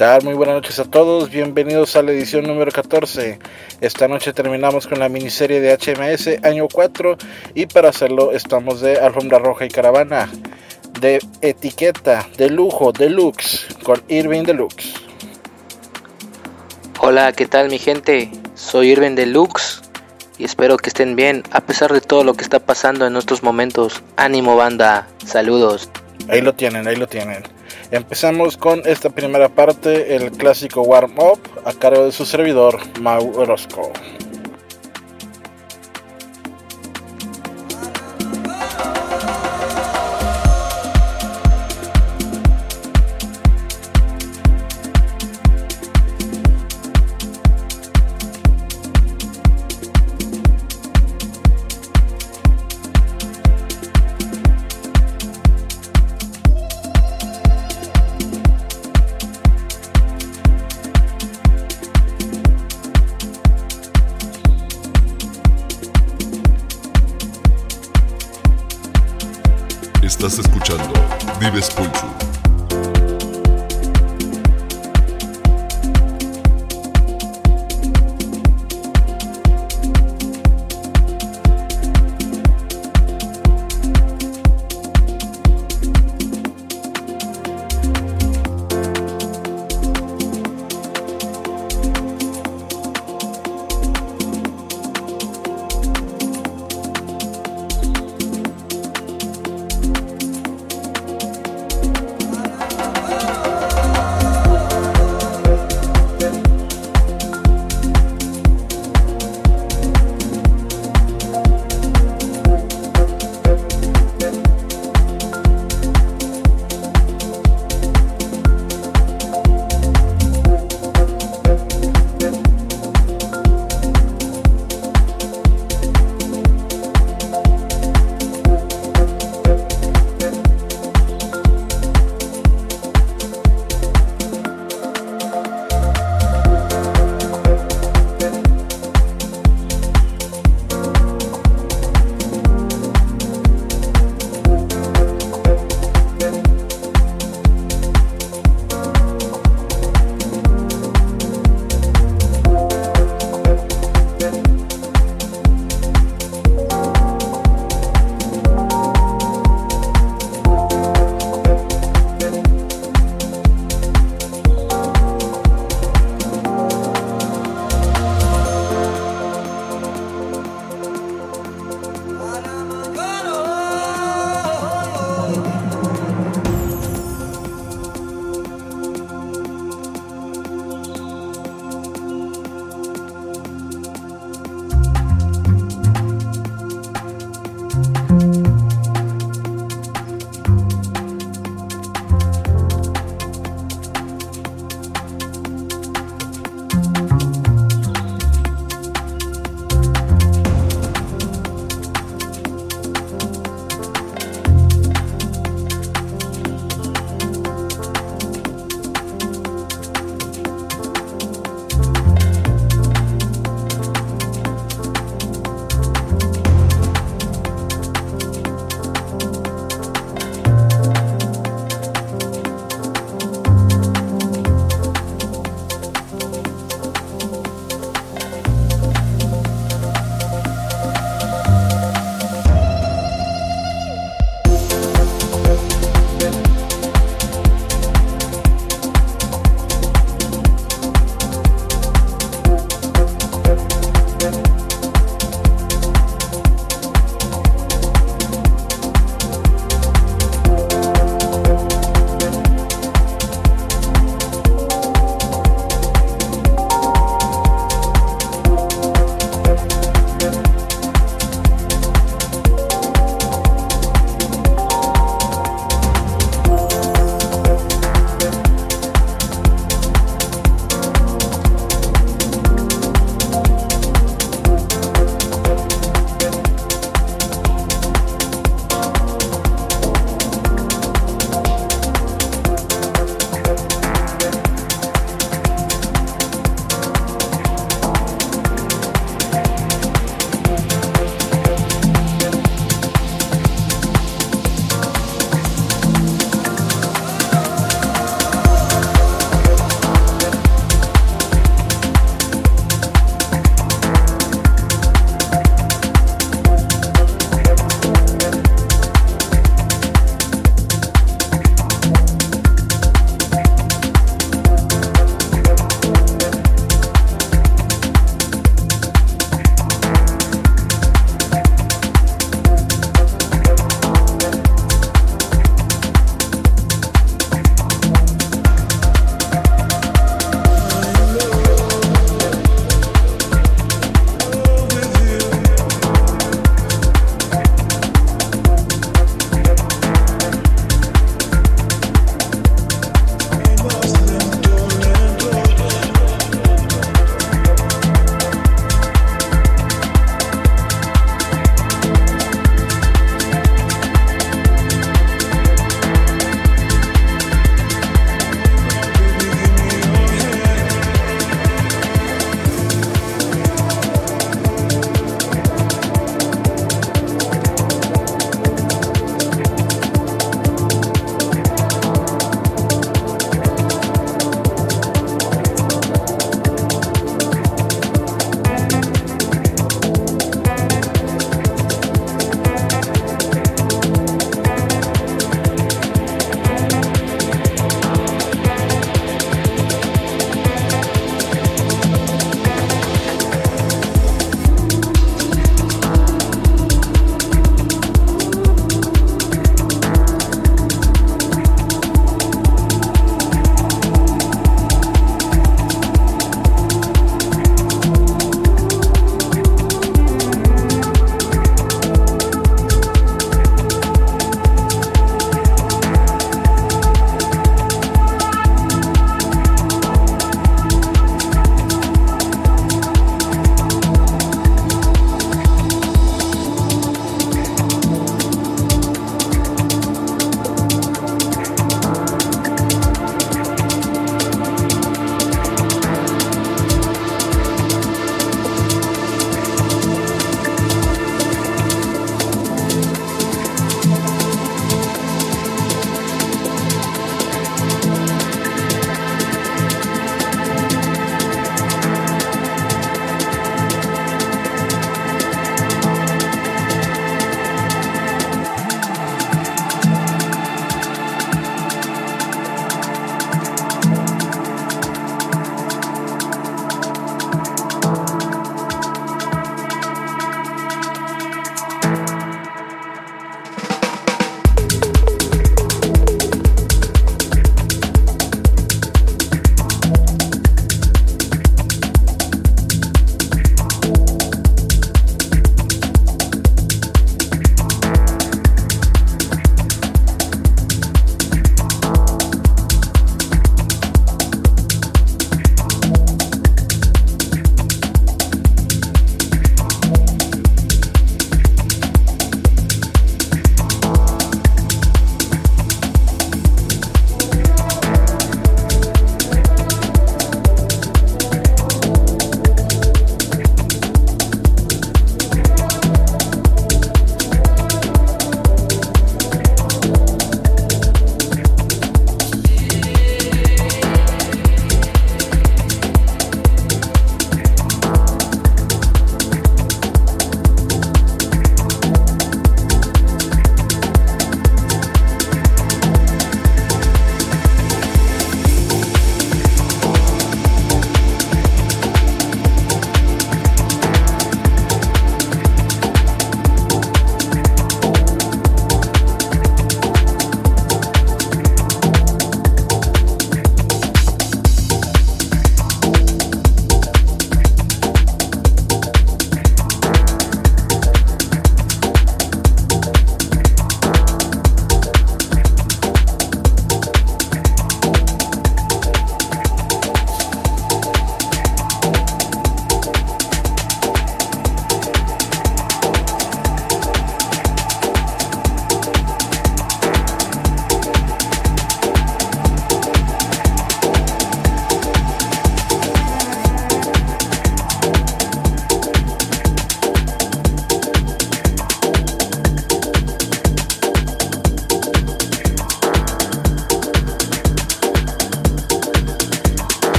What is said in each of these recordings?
tal? Muy buenas noches a todos, bienvenidos a la edición número 14. Esta noche terminamos con la miniserie de HMS año 4 y para hacerlo estamos de Alfombra Roja y Caravana, de etiqueta, de lujo, deluxe, con Irving Deluxe. Hola, ¿qué tal mi gente? Soy Irving Deluxe y espero que estén bien a pesar de todo lo que está pasando en estos momentos. Ánimo banda, saludos. Ahí lo tienen, ahí lo tienen. Empezamos con esta primera parte, el clásico Warm Up, a cargo de su servidor, Mau Orozco.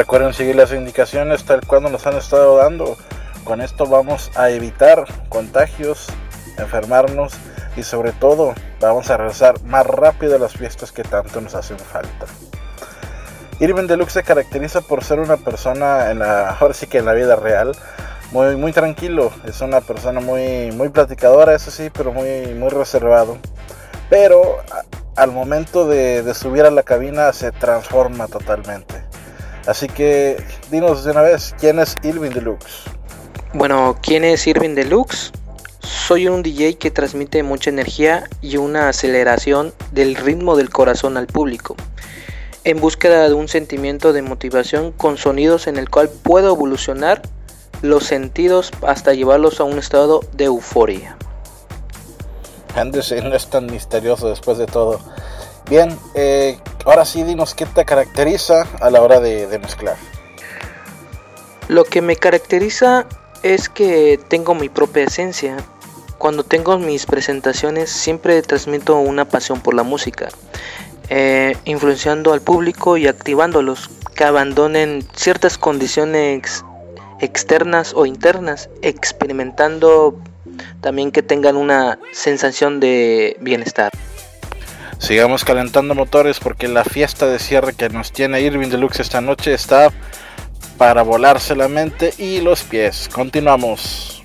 Recuerden seguir las indicaciones tal cual nos han estado dando. Con esto vamos a evitar contagios, enfermarnos y sobre todo vamos a regresar más rápido a las fiestas que tanto nos hacen falta. Irving Deluxe se caracteriza por ser una persona en la, ahora sí que en la vida real, muy, muy tranquilo, es una persona muy, muy platicadora, eso sí, pero muy, muy reservado. Pero al momento de, de subir a la cabina se transforma totalmente. Así que dinos de una vez, ¿quién es Irving Deluxe? Bueno, ¿quién es Irving Deluxe? Soy un DJ que transmite mucha energía y una aceleración del ritmo del corazón al público, en búsqueda de un sentimiento de motivación con sonidos en el cual puedo evolucionar los sentidos hasta llevarlos a un estado de euforia. Andes no es tan misterioso después de todo. Bien, eh, ahora sí dinos qué te caracteriza a la hora de, mezclar. Lo que me caracteriza es que tengo mi propia esencia. Cuando tengo mis presentaciones siempre transmito una pasión por la música, eh, influenciando al público y activándolos que abandonen ciertas condiciones externas o internas, experimentando también que tengan una sensación de bienestar. Sigamos calentando motores porque la fiesta de cierre que nos tiene Irving Deluxe esta noche está para volarse la mente y los pies. Continuamos.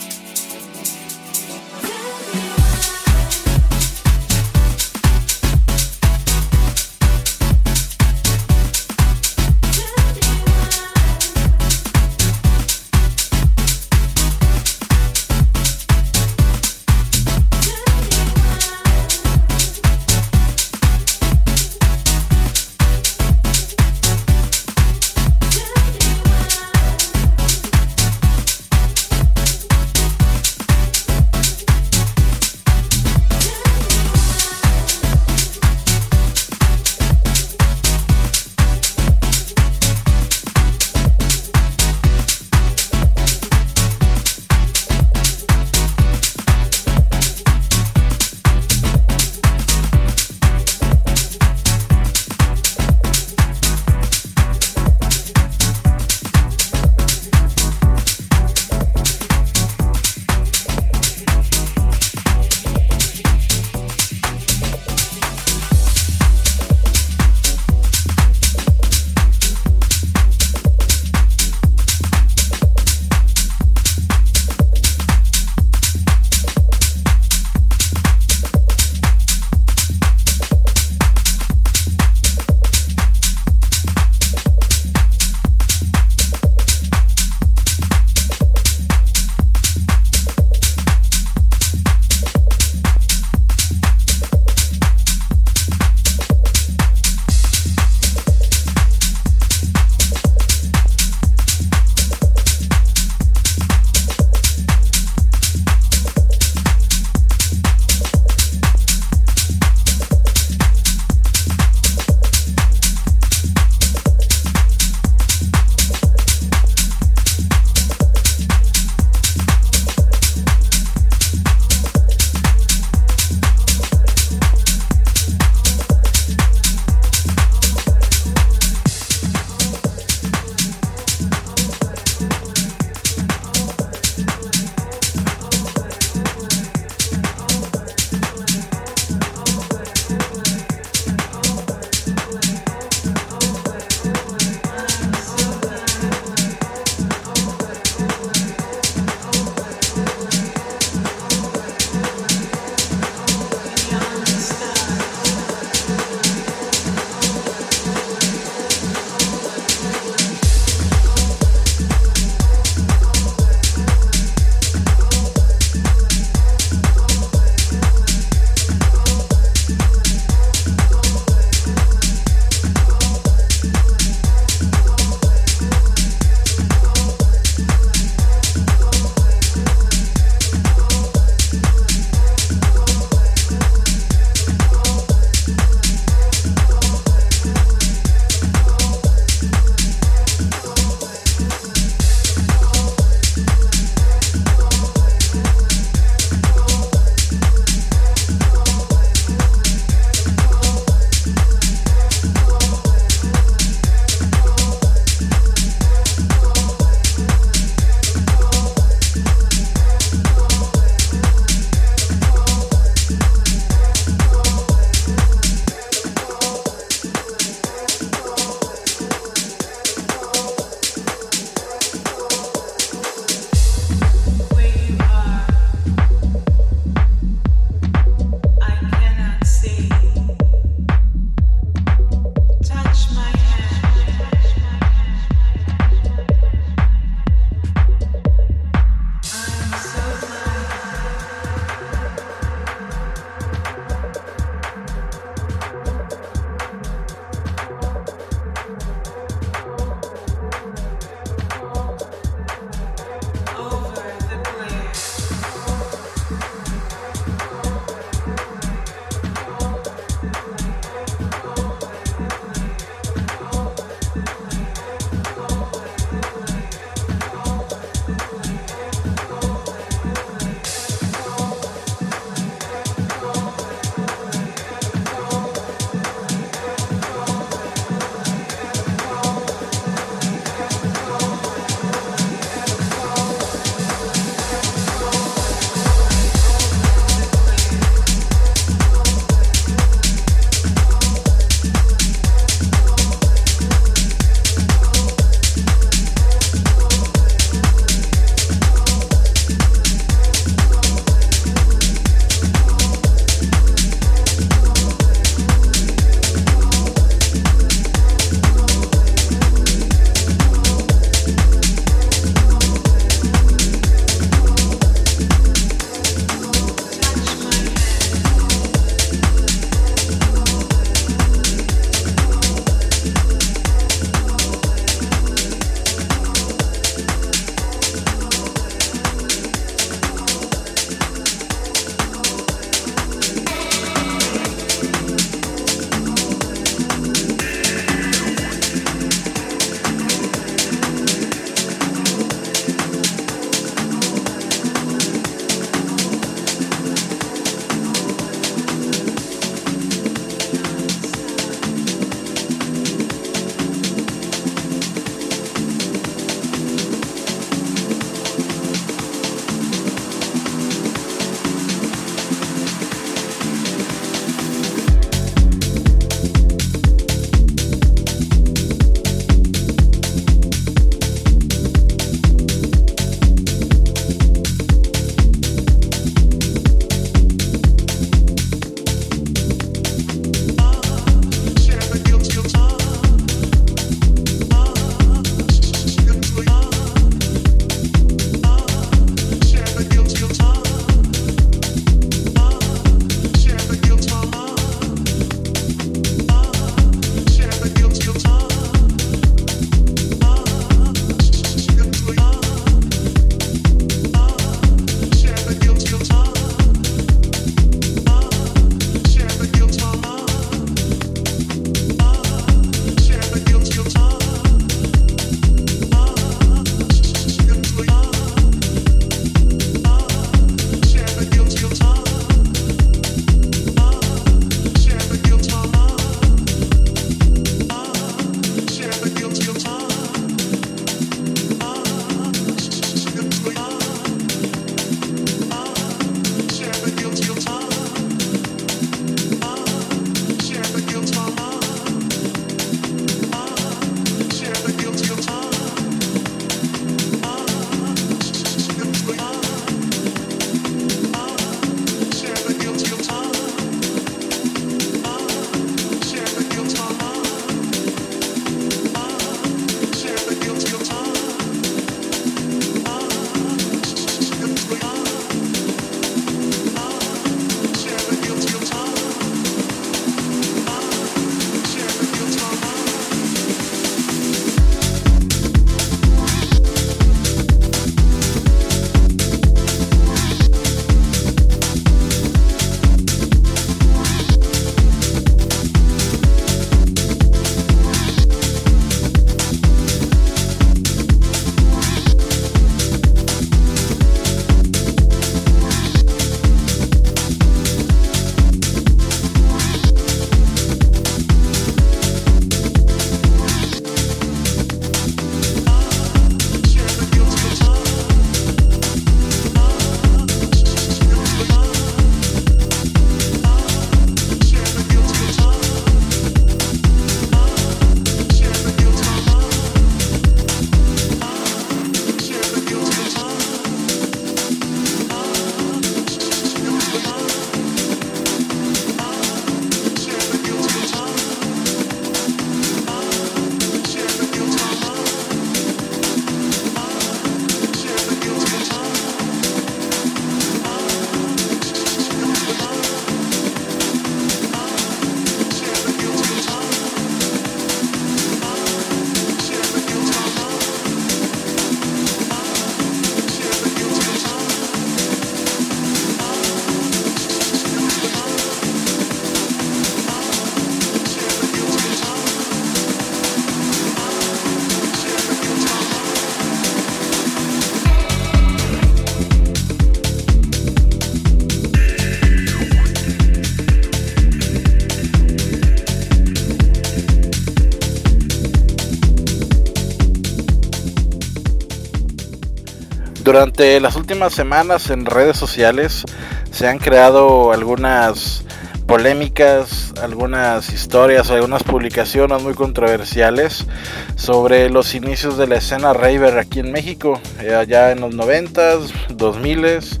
Durante las últimas semanas en redes sociales se han creado algunas polémicas, algunas historias, algunas publicaciones muy controversiales sobre los inicios de la escena raver aquí en México, eh, allá en los 90s, 2000s.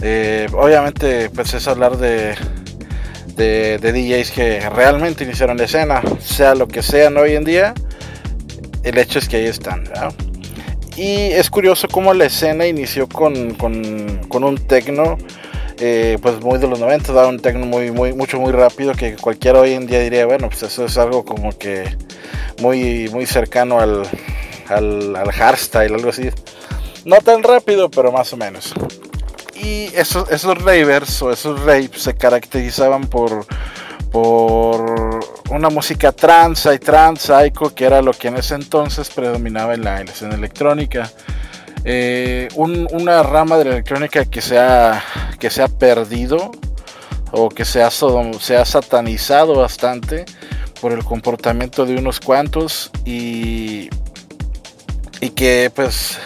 Eh, obviamente, pues es hablar de, de, DJs que realmente iniciaron la escena, sea lo que sean hoy en día, el hecho es que ahí están. Y es curioso cómo la escena inició con, con, un tecno eh, pues muy de los 90, da un techno muy, muy, mucho, muy rápido que cualquiera hoy en día diría, bueno, pues eso es algo como que muy, muy cercano al, al, al hardstyle, algo así. No tan rápido, pero más o menos. Y esos, esos ravers o esos rapes se caracterizaban por, por una música trance y trance psycho, que era lo que en ese entonces predominaba en la escena electrónica. Eh, una rama de la electrónica que se ha, que se ha perdido o que se ha, se ha satanizado bastante por el comportamiento de unos cuantos y, y que pues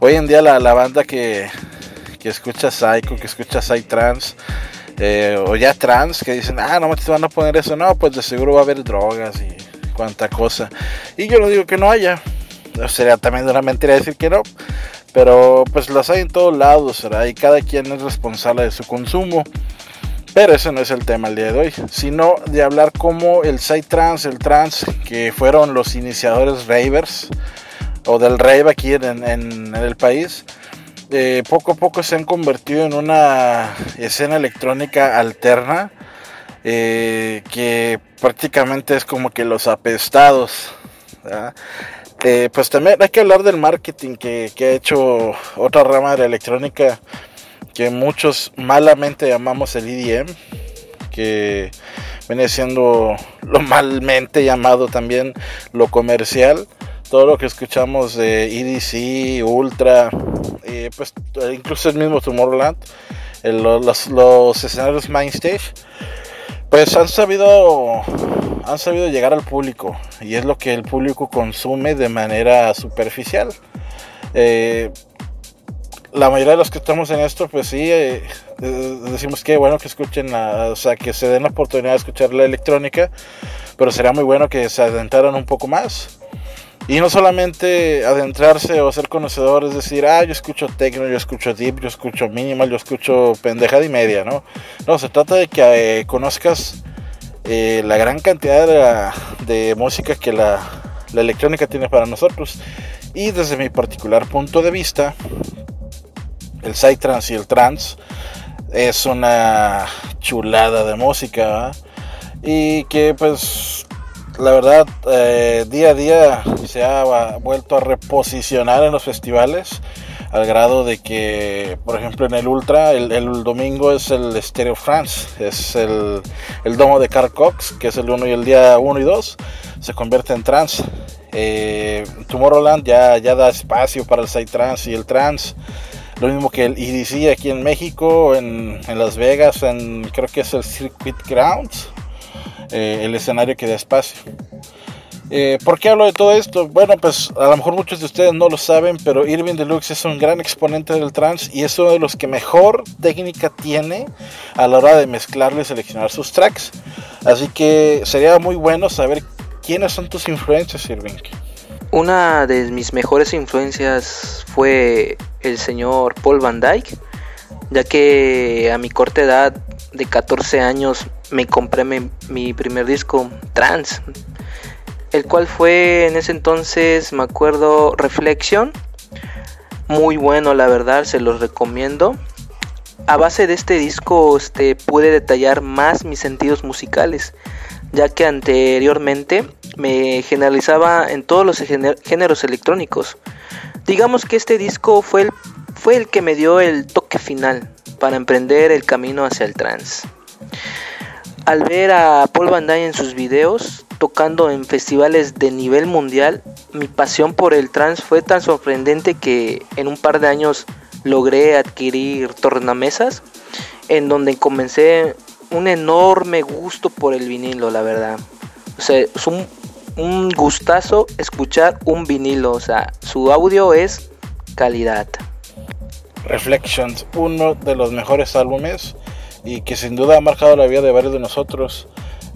hoy en día la, banda que, que escucha Psycho, que escucha Psytrance eh, o ya trans que dicen, ah, no te van a poner eso, no, pues de seguro va a haber drogas y cuanta cosa. Y yo no digo que no haya, sería también una mentira decir que no, pero pues las hay en todos lados, y cada quien es responsable de su consumo. Pero ese no es el tema el día de hoy, sino de hablar como el trans el trans, que fueron los iniciadores ravers, o del rave aquí en, el país, eh, poco a poco se han convertido en una escena electrónica alterna, eh, que prácticamente es como que los apestados. Eh, pues también hay que hablar del marketing que, ha hecho otra rama de la electrónica que muchos malamente llamamos el EDM, que viene siendo lo malmente llamado también lo comercial. Todo lo que escuchamos de EDC, Ultra, pues incluso el mismo Tomorrowland, los, escenarios Mainstage pues han sabido, han sabido llegar al público y es lo que el público consume de manera superficial. Eh, la mayoría de los que estamos en esto, pues sí, eh, eh, decimos que bueno que escuchen, o sea, que se den la oportunidad de escuchar la electrónica, pero sería muy bueno que se adentraran un poco más. Y no solamente adentrarse o ser conocedor, es decir, ah, yo escucho techno, yo escucho deep, yo escucho minimal, yo escucho pendejada y media, ¿no? No, se trata de que eh, conozcas eh, la gran cantidad de, música que la, electrónica tiene para nosotros. Y desde mi particular punto de vista, el psytrance y el trance es una chulada de música, y que pues la verdad, eh, día a día se ha vuelto a reposicionar en los festivales al grado de que, por ejemplo, en el Ultra, el, domingo es el Stereo France, es el, domo de Carl Cox, que es el 1 y el día 1 y 2, se convierte en trans. Eh, Tomorrowland ya, ya da espacio para el trans y el trans. Lo mismo que el EDC aquí en México, en, en Las Vegas, en, creo que es el Circuit Grounds eh, el escenario que da espacio. Eh, ¿Por qué hablo de todo esto? Bueno, pues a lo mejor muchos de ustedes no lo saben, pero Irving Deluxe es un gran exponente del trance y es uno de los que mejor técnica tiene a la hora de mezclarle y seleccionar sus tracks. Así que sería muy bueno saber quiénes son tus influencias, Irving. Una de mis mejores influencias fue el señor Paul Van Dyke, ya que a mi corta edad de 14 años me compré mi, primer disco, Trans, el cual fue en ese entonces, me acuerdo, Reflexión. Muy bueno, la verdad, se los recomiendo. A base de este disco este, pude detallar más mis sentidos musicales, ya que anteriormente me generalizaba en todos los géneros electrónicos. Digamos que este disco fue el, fue el que me dio el toque final para emprender el camino hacia el trance. Al ver a Paul Van Dyne en sus videos tocando en festivales de nivel mundial, mi pasión por el trance fue tan sorprendente que en un par de años logré adquirir tornamesas en donde comencé un enorme gusto por el vinilo, la verdad. O sea, es un, un gustazo escuchar un vinilo, o sea, su audio es calidad. Reflections, uno de los mejores álbumes y que sin duda ha marcado la vida de varios de nosotros.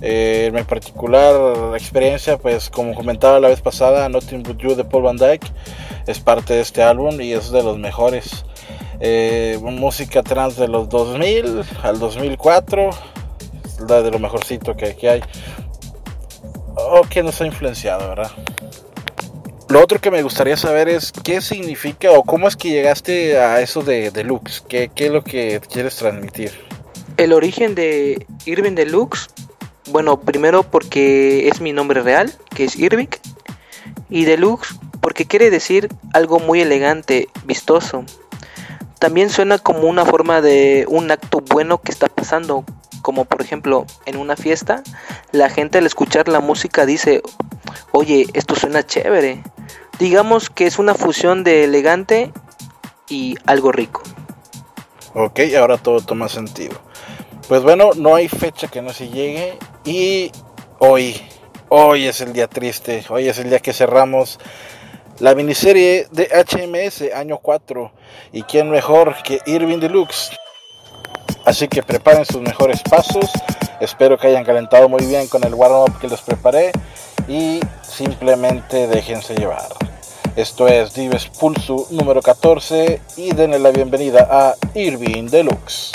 Eh, en mi particular experiencia, pues como comentaba la vez pasada, Nothing But You de Paul Van Dyke es parte de este álbum y es de los mejores. Eh, música trans de los 2000 al 2004, la de lo mejorcito que, que hay. O que nos ha influenciado, ¿verdad? Lo otro que me gustaría saber es qué significa o cómo es que llegaste a eso de Deluxe. ¿Qué, qué es lo que quieres transmitir? El origen de Irving Deluxe, bueno, primero porque es mi nombre real, que es Irving, y Deluxe porque quiere decir algo muy elegante, vistoso. También suena como una forma de un acto bueno que está pasando, como por ejemplo en una fiesta, la gente al escuchar la música dice, oye, esto suena chévere. Digamos que es una fusión de elegante y algo rico. Ok, ahora todo toma sentido. Pues bueno, no hay fecha que no se llegue y hoy, hoy es el día triste, hoy es el día que cerramos la miniserie de HMS año 4 y quién mejor que Irving Deluxe. Así que preparen sus mejores pasos, espero que hayan calentado muy bien con el warm-up que les preparé y simplemente déjense llevar. Esto es Dives Pulso número 14 y denle la bienvenida a Irving Deluxe.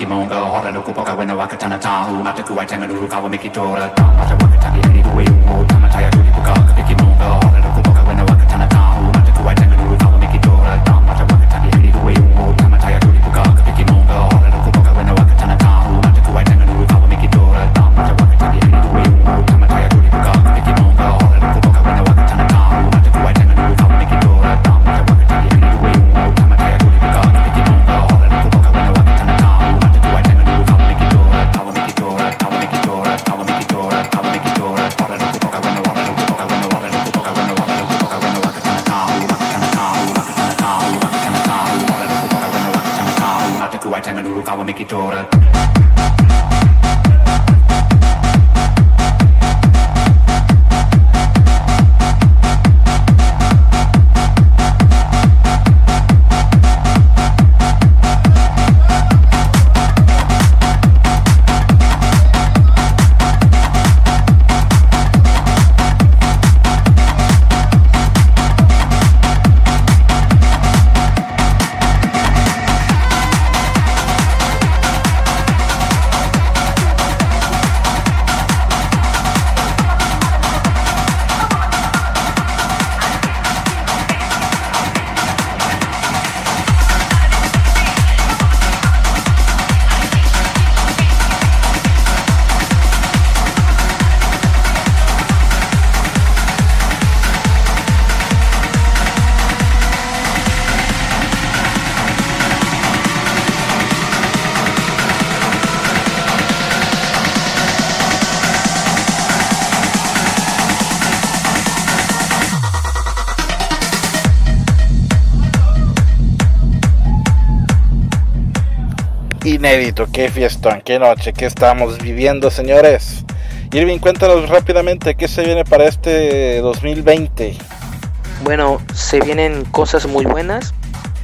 Kimongo, Hora, Nuku, Poka, Wena, Waka, Tana, Tahu, Mataku, Waitanganuru, Kawamiki, Tora, Mataku, Qué fiestón, qué noche, qué estamos viviendo, señores. Irving, cuéntanos rápidamente qué se viene para este 2020. Bueno, se vienen cosas muy buenas,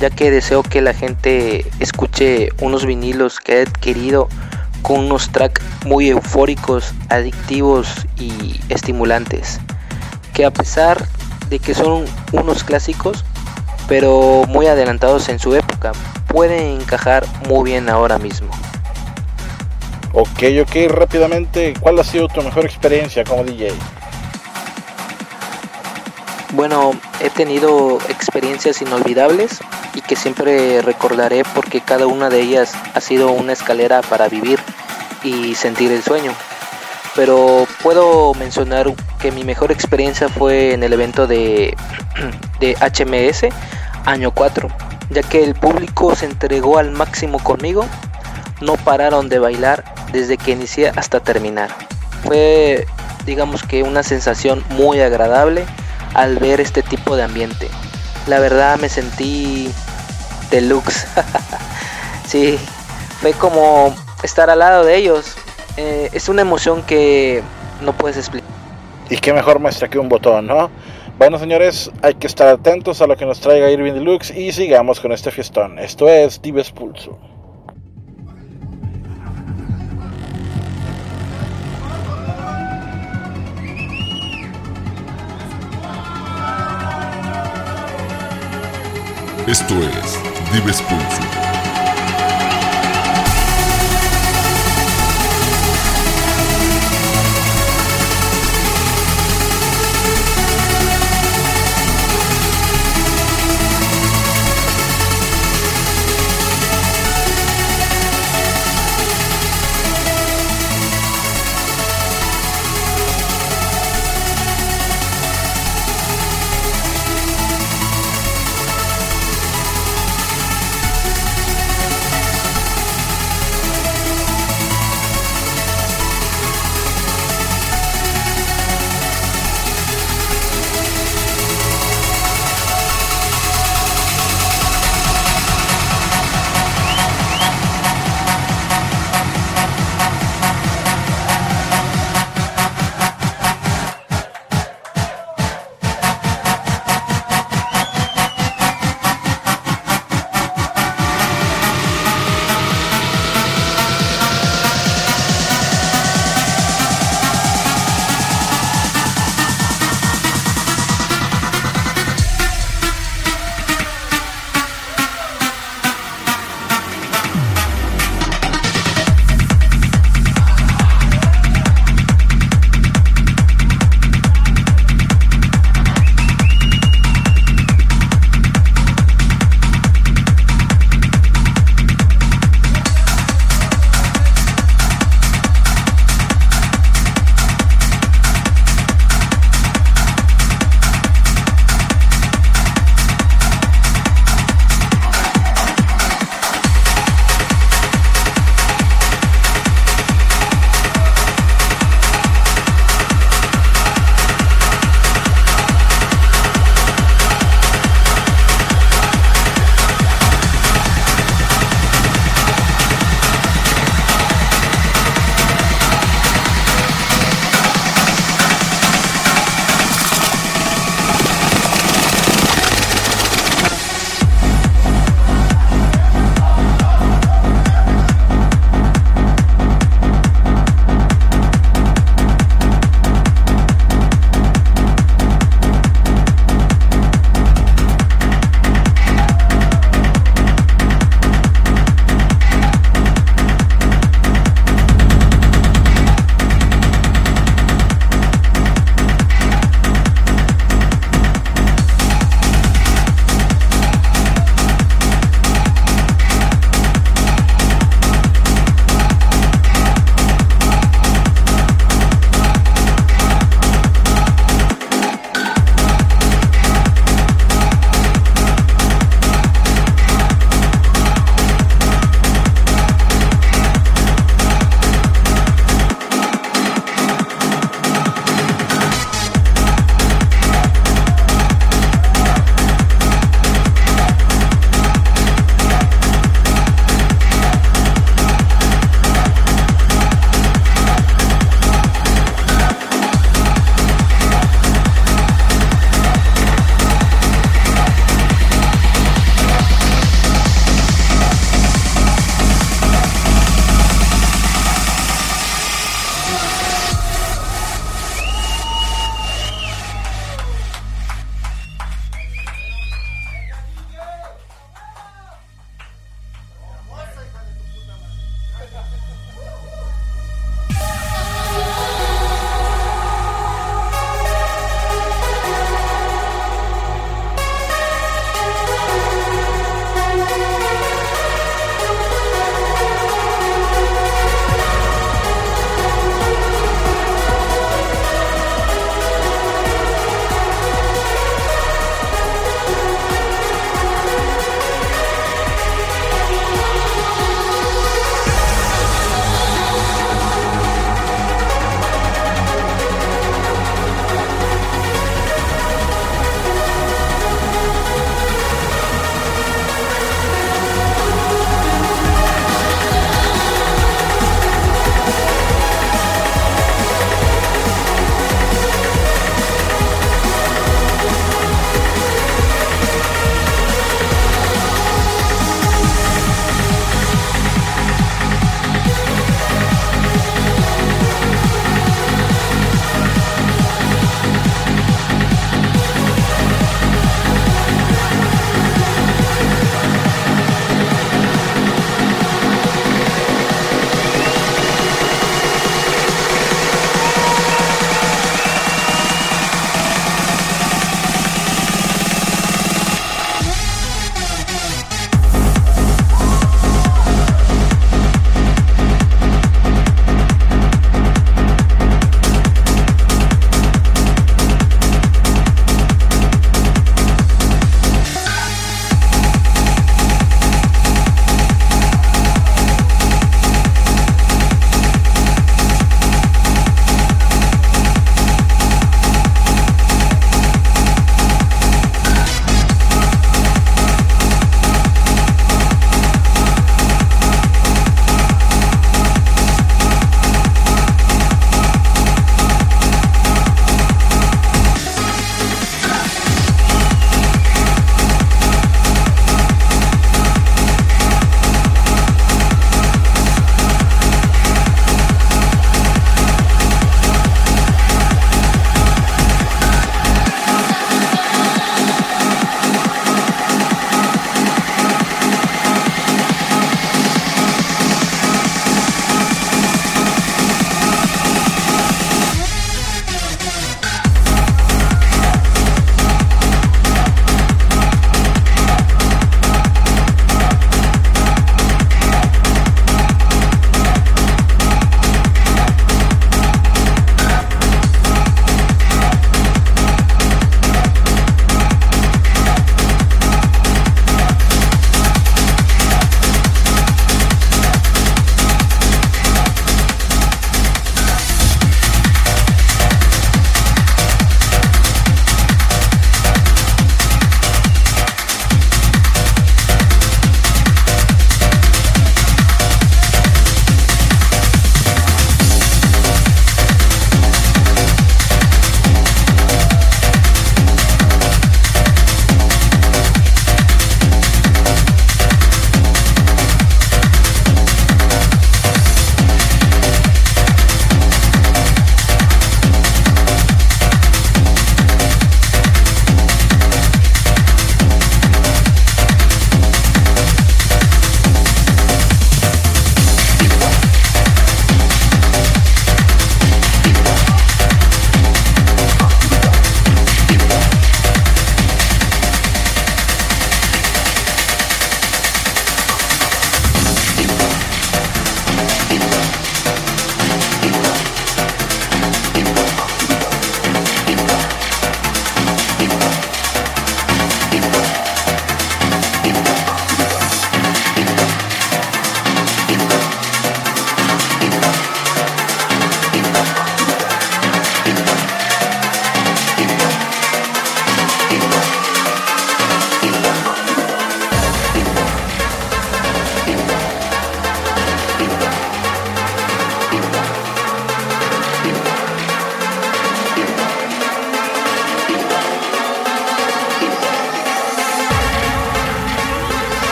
ya que deseo que la gente escuche unos vinilos que he adquirido con unos tracks muy eufóricos, adictivos y estimulantes. Que a pesar de que son unos clásicos, pero muy adelantados en su época, pueden encajar muy bien ahora mismo. Ok, ok, rápidamente, ¿cuál ha sido tu mejor experiencia como DJ? Bueno, he tenido experiencias inolvidables y que siempre recordaré porque cada una de ellas ha sido una escalera para vivir y sentir el sueño. Pero puedo mencionar que mi mejor experiencia fue en el evento de, de HMS año 4, ya que el público se entregó al máximo conmigo, no pararon de bailar desde que inicié hasta terminar. Fue digamos que una sensación muy agradable al ver este tipo de ambiente. La verdad me sentí deluxe. sí, fue como estar al lado de ellos. Eh, es una emoción que no puedes explicar. Y qué mejor muestra que un botón, ¿no? Bueno, señores, hay que estar atentos a lo que nos traiga Irving Deluxe y sigamos con este fiestón. Esto es Dives Pulso. Esto es Dives Pulso.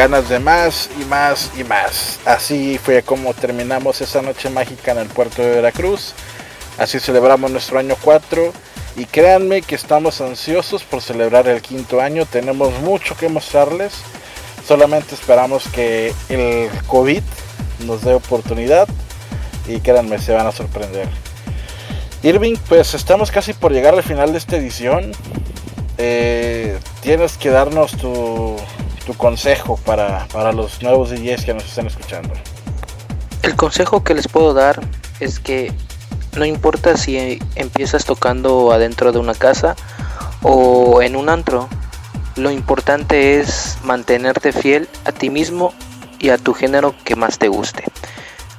Ganas de más y más y más. Así fue como terminamos esa noche mágica en el puerto de Veracruz. Así celebramos nuestro año 4 y créanme que estamos ansiosos por celebrar el quinto año. Tenemos mucho que mostrarles. Solamente esperamos que el COVID nos dé oportunidad y créanme, se van a sorprender. Irving, pues estamos casi por llegar al final de esta edición. Eh, tienes que darnos tu, consejo para, para los nuevos DJs que nos están escuchando. El consejo que les puedo dar es que no importa si empiezas tocando adentro de una casa o en un antro, lo importante es mantenerte fiel a ti mismo y a tu género que más te guste.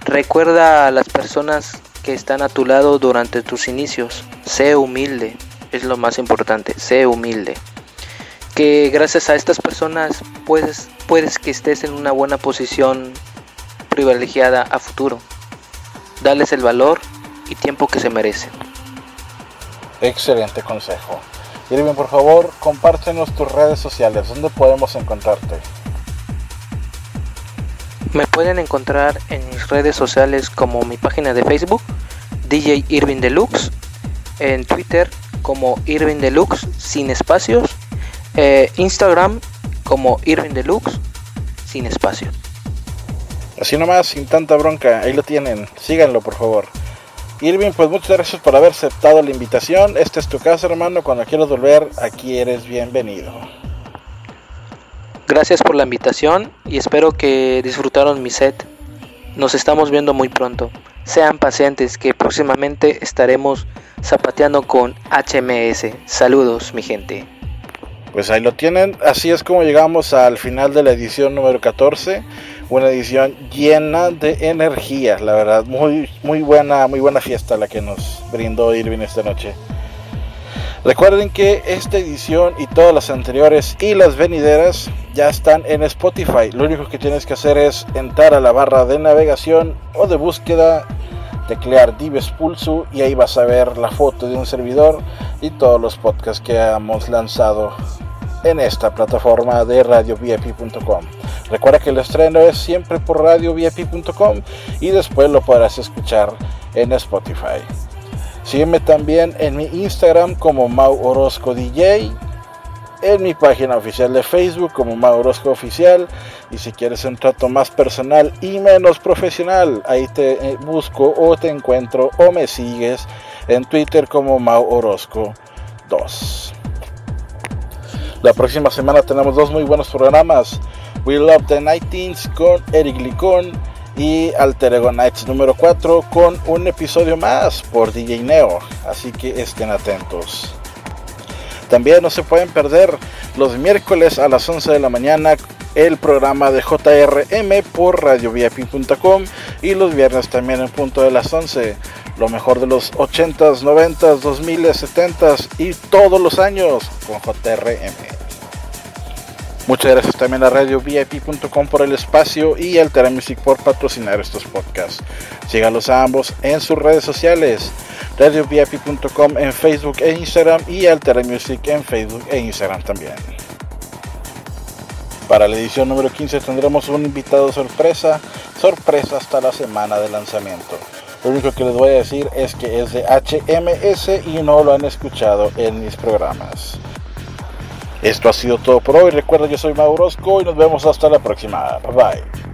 Recuerda a las personas que están a tu lado durante tus inicios. Sé humilde, es lo más importante, sé humilde. Que gracias a estas personas puedes, puedes que estés en una buena posición privilegiada a futuro. Dales el valor y tiempo que se merecen. Excelente consejo. Irving, por favor, compártenos tus redes sociales. ¿Dónde podemos encontrarte? Me pueden encontrar en mis redes sociales como mi página de Facebook, DJ Irving Deluxe, en Twitter como Irving Deluxe sin espacios, eh, Instagram como Irving Deluxe sin espacios. Así nomás, sin tanta bronca, ahí lo tienen, síganlo por favor. Irving, pues muchas gracias por haber aceptado la invitación. Esta es tu casa, hermano. Cuando quieras volver, aquí eres bienvenido. Gracias por la invitación y espero que disfrutaron mi set. Nos estamos viendo muy pronto. Sean pacientes que próximamente estaremos zapateando con HMS. Saludos, mi gente. Pues ahí lo tienen. Así es como llegamos al final de la edición número 14. Una edición llena de energía, la verdad. Muy, muy buena, muy buena fiesta la que nos brindó Irving esta noche. Recuerden que esta edición y todas las anteriores y las venideras ya están en Spotify. Lo único que tienes que hacer es entrar a la barra de navegación o de búsqueda, teclear Dives Pulso y ahí vas a ver la foto de un servidor y todos los podcasts que hemos lanzado en esta plataforma de radiovip.com. Recuerda que el estreno es siempre por radiovip.com y después lo podrás escuchar en Spotify. Sígueme también en mi Instagram como Mau Orozco DJ, en mi página oficial de Facebook como Mau Orozco Oficial y si quieres un trato más personal y menos profesional, ahí te eh, busco o te encuentro o me sigues en Twitter como Mau Orozco 2. La próxima semana tenemos dos muy buenos programas. We Love the 19 con Eric Licón y Alter Ego Nights número 4 con un episodio más por DJ Neo, así que estén atentos. También no se pueden perder los miércoles a las 11 de la mañana el programa de JRM por radiovip.com y los viernes también en punto de las 11. Lo mejor de los 80s, 90s, 2000s, 70s y todos los años con JRM. Muchas gracias también a RadioVIP.com por el espacio y Altera Music por patrocinar estos podcasts. Sígalos a ambos en sus redes sociales, RadioVIP.com en Facebook e Instagram y Altera Music en Facebook e Instagram también. Para la edición número 15 tendremos un invitado sorpresa, sorpresa hasta la semana de lanzamiento. Lo único que les voy a decir es que es de HMS y no lo han escuchado en mis programas. Esto ha sido todo por hoy. Recuerda, yo soy Maurosco y nos vemos hasta la próxima. Bye bye.